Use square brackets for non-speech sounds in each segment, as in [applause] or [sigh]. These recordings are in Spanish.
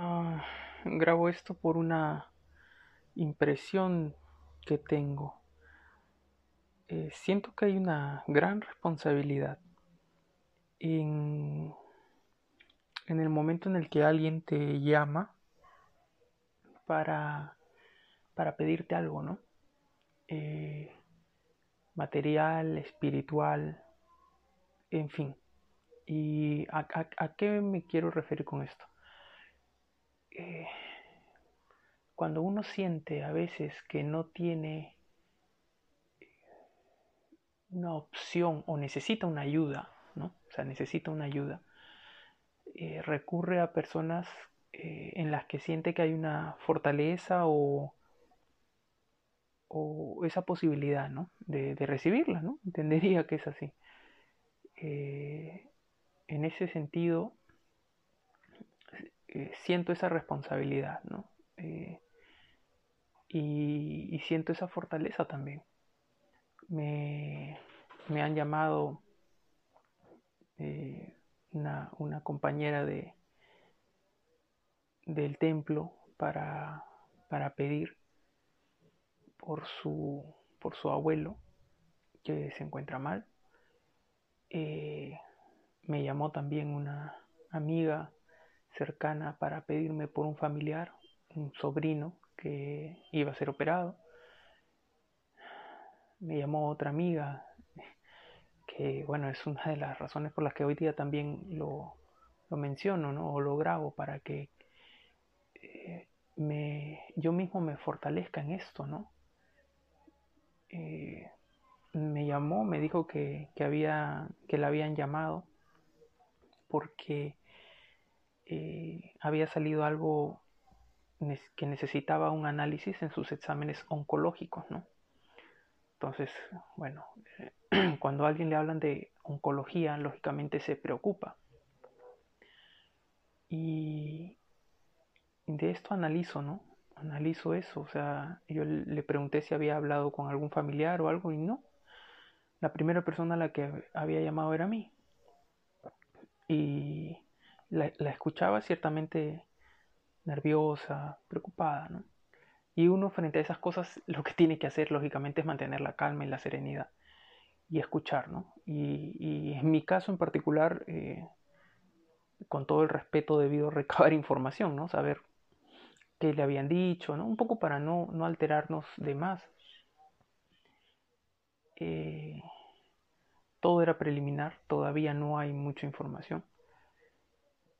Ah, grabo esto por una impresión que tengo. Eh, siento que hay una gran responsabilidad en, en el momento en el que alguien te llama para, para pedirte algo, ¿no? Eh, material, espiritual, en fin. ¿Y a, a qué me quiero referir con esto? Eh, cuando uno siente a veces que no tiene una opción o necesita una ayuda, ¿no? O sea, necesita una ayuda, eh, recurre a personas eh, en las que siente que hay una fortaleza o, o esa posibilidad, ¿no? De, de, recibirla, ¿no? Entendería que es así. en ese sentido, eh, siento esa responsabilidad, ¿no? Eh, y, siento esa fortaleza también. Me, han llamado eh, una, compañera de, del templo para, para pedir por su, por su abuelo que se encuentra mal. me llamó también una amiga cercana para pedirme por un familiar, un sobrino que iba a ser operado. Me llamó otra amiga, que bueno, es una de las razones por las que hoy día también lo, menciono, ¿no? O lo grabo para que eh, me, yo mismo me fortalezca en esto, ¿no? Eh, me llamó, me dijo que, que, había, que la habían llamado porque eh, había salido algo que necesitaba un análisis en sus exámenes oncológicos, ¿no? Entonces, bueno, [clears throat] cuando a alguien le hablan de oncología, lógicamente se preocupa. Y de esto analizo, ¿no? Analizo eso, o sea, yo le pregunté si había hablado con algún familiar o algo y no. La primera persona a la que había llamado era a mí. Y la, escuchaba ciertamente nerviosa, preocupada, ¿no? Y uno frente a esas cosas [laughs] lo que tiene que hacer lógicamente es mantener la calma y la serenidad y escuchar, ¿no? Y, en mi caso en particular, eh, con todo el respeto debido recabar [laughs] información, ¿no? Saber qué le habían dicho, ¿no? Un poco para no, no alterarnos de más. Eh, todo era preliminar, todavía no hay mucha información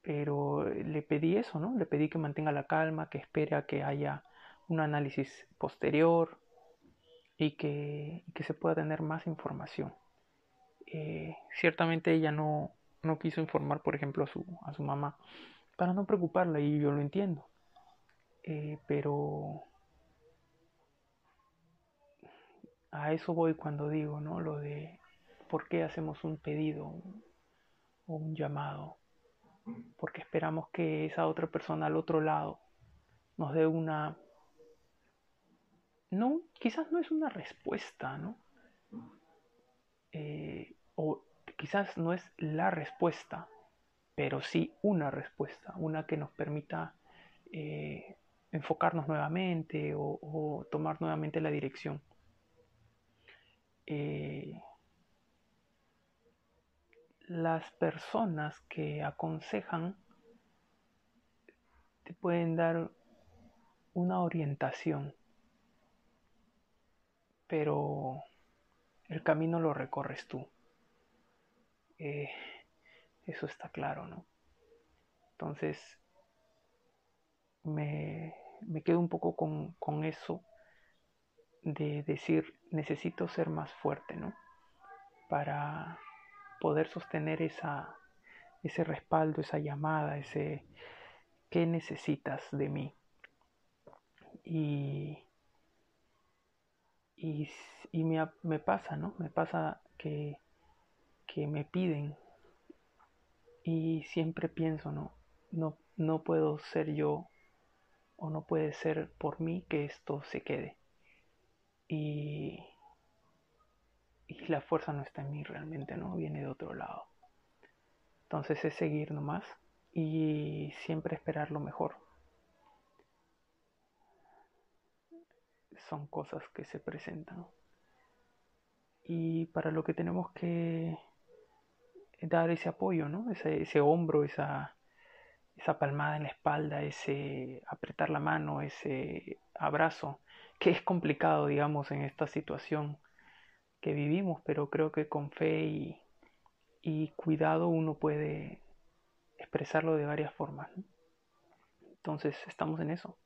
pero le pedí eso, ¿no? Le pedí que mantenga la calma, que espere a que haya un análisis posterior y que, se pueda tener más información. Eh, ciertamente ella no, no, quiso informar, por ejemplo, a su, a su mamá para no preocuparla y yo lo entiendo. Eh, pero a eso voy cuando digo, ¿no? Lo de por qué hacemos un pedido o un llamado porque esperamos que esa otra persona al otro lado nos dé una... No, quizás no es una respuesta, ¿no? Eh, o quizás no es la respuesta, pero sí una respuesta, una que nos permita eh, enfocarnos nuevamente o, tomar nuevamente la dirección. Eh, las personas que aconsejan te pueden dar una orientación, pero el camino lo recorres tú. Eh, eso está claro, ¿no? Entonces, me, me quedo un poco con, con eso de decir, necesito ser más fuerte, ¿no? Para poder sostener esa, ese respaldo, esa llamada, ese ¿qué necesitas de mí? Y, y, me, me, pasa, ¿no? Me pasa que, que me piden y siempre pienso, ¿no? No, no puedo ser yo o no puede ser por mí que esto se quede. Y, la fuerza no está en mí realmente, ¿no? Viene de otro lado. Entonces es seguir nomás y siempre esperar lo mejor. Son cosas que se presentan. Y para lo que tenemos que dar ese apoyo, ¿no? Ese, ese hombro, esa, esa palmada en la espalda, ese apretar la mano, ese abrazo, que es complicado, digamos, en esta situación que vivimos, pero creo que con fe y, y cuidado uno puede expresarlo de varias formas. Entonces estamos en eso.